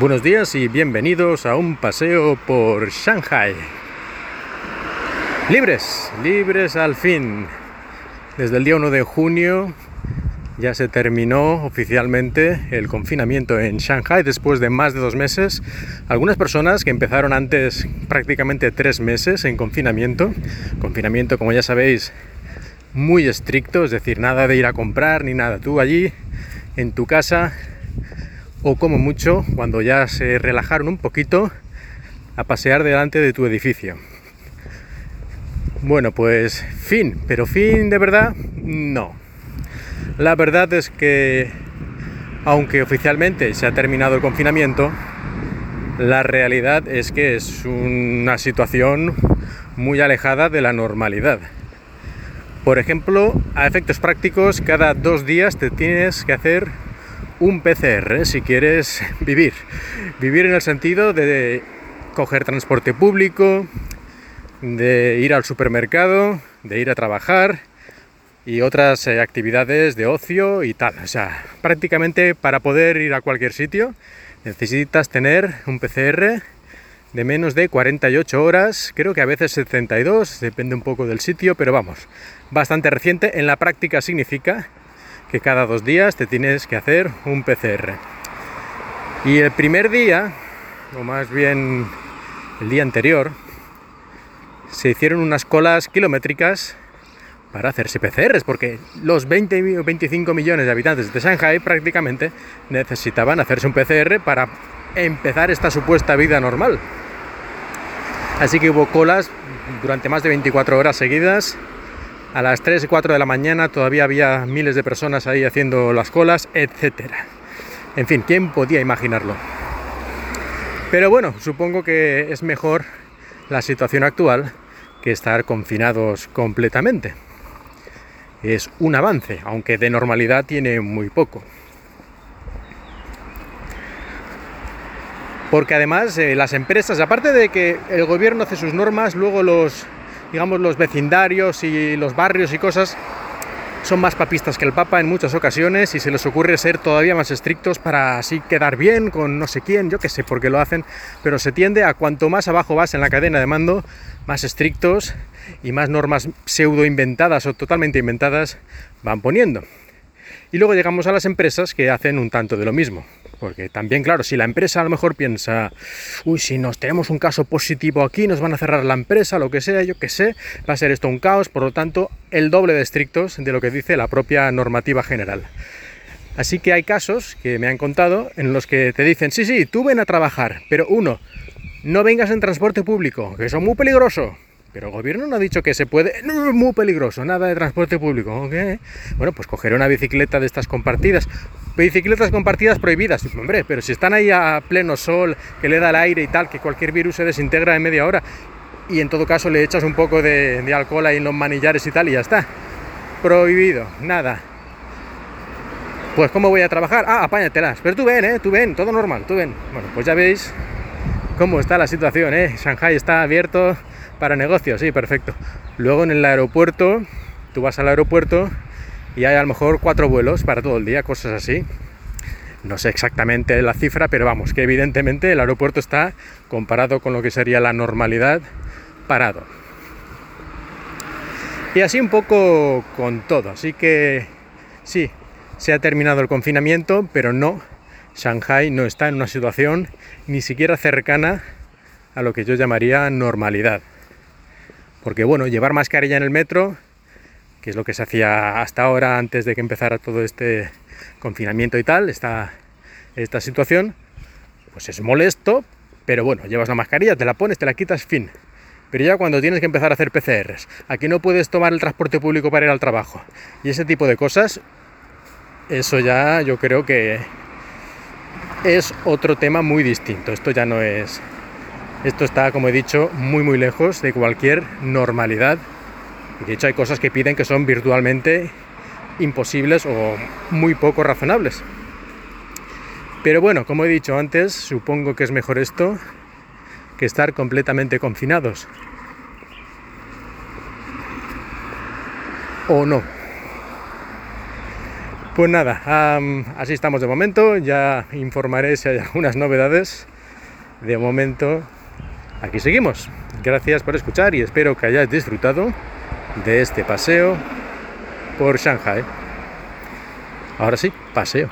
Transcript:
Buenos días y bienvenidos a un paseo por Shanghai. Libres, libres al fin. Desde el día 1 de junio ya se terminó oficialmente el confinamiento en Shanghai después de más de dos meses. Algunas personas que empezaron antes prácticamente tres meses en confinamiento. Confinamiento, como ya sabéis, muy estricto, es decir, nada de ir a comprar ni nada. Tú allí, en tu casa, o como mucho, cuando ya se relajaron un poquito, a pasear delante de tu edificio. Bueno, pues fin, pero fin de verdad, no. La verdad es que, aunque oficialmente se ha terminado el confinamiento, la realidad es que es una situación muy alejada de la normalidad. Por ejemplo, a efectos prácticos, cada dos días te tienes que hacer un PCR si quieres vivir. Vivir en el sentido de coger transporte público, de ir al supermercado, de ir a trabajar y otras eh, actividades de ocio y tal. O sea, prácticamente para poder ir a cualquier sitio necesitas tener un PCR de menos de 48 horas, creo que a veces 72, depende un poco del sitio, pero vamos, bastante reciente. En la práctica significa que cada dos días te tienes que hacer un PCR. Y el primer día, o más bien el día anterior, se hicieron unas colas kilométricas para hacerse PCRs, porque los 20 o 25 millones de habitantes de Shanghai prácticamente necesitaban hacerse un PCR para empezar esta supuesta vida normal. Así que hubo colas durante más de 24 horas seguidas a las 3 y 4 de la mañana todavía había miles de personas ahí haciendo las colas, etc. En fin, ¿quién podía imaginarlo? Pero bueno, supongo que es mejor la situación actual que estar confinados completamente. Es un avance, aunque de normalidad tiene muy poco. Porque además eh, las empresas, aparte de que el gobierno hace sus normas, luego los digamos, los vecindarios y los barrios y cosas son más papistas que el Papa en muchas ocasiones y se les ocurre ser todavía más estrictos para así quedar bien con no sé quién, yo qué sé por qué lo hacen, pero se tiende a cuanto más abajo vas en la cadena de mando, más estrictos y más normas pseudo inventadas o totalmente inventadas van poniendo. Y luego llegamos a las empresas que hacen un tanto de lo mismo. Porque también, claro, si la empresa a lo mejor piensa, uy, si nos tenemos un caso positivo aquí, nos van a cerrar la empresa, lo que sea, yo qué sé, va a ser esto un caos, por lo tanto, el doble de estrictos de lo que dice la propia normativa general. Así que hay casos que me han contado en los que te dicen, sí, sí, tú ven a trabajar, pero uno, no vengas en transporte público, que eso es muy peligroso. Pero el gobierno no ha dicho que se puede. No, muy peligroso, nada de transporte público. Bueno, pues coger una bicicleta de estas compartidas. Bicicletas compartidas prohibidas. Hombre, pero si están ahí a pleno sol, que le da el aire y tal, que cualquier virus se desintegra en media hora. Y en todo caso le echas un poco de, alcohol ahí en los manillares y tal y ya está. Prohibido, nada. Pues ¿cómo voy a trabajar? Ah, apáñatelas. Pero tú ven, ¿eh? Tú ven, todo normal, tú ven. Bueno, pues ya veis cómo está la situación, ¿eh? Shanghai está abierto para negocios, sí, perfecto. Luego en el aeropuerto, tú vas al aeropuerto y hay a lo mejor cuatro vuelos para todo el día, cosas así. No sé exactamente la cifra, pero vamos, que evidentemente el aeropuerto está, comparado con lo que sería la normalidad, parado. Y así un poco con todo. Así que sí, se ha terminado el confinamiento, pero no, Shanghai no está en una situación ni siquiera cercana a lo que yo llamaría normalidad. Porque bueno, llevar mascarilla en el metro, que es lo que se hacía hasta ahora antes de que empezara todo este confinamiento y tal, esta, situación, pues es molesto, pero bueno, llevas la mascarilla, te la pones, te la quitas, fin. Pero ya cuando tienes que empezar a hacer PCRs, aquí no puedes tomar el transporte público para ir al trabajo y ese tipo de cosas, eso ya yo creo que es otro tema muy distinto. Esto ya no es esto está, como he dicho, muy muy lejos de cualquier normalidad. De hecho, hay cosas que piden que son virtualmente imposibles o muy poco razonables. Pero bueno, como he dicho antes, supongo que es mejor esto que estar completamente confinados. ¿O no? Pues nada, así estamos de momento, ya informaré si hay algunas novedades. De momento, aquí seguimos. Gracias por escuchar y espero que hayáis disfrutado de este paseo por Shanghai. Ahora sí, paseo.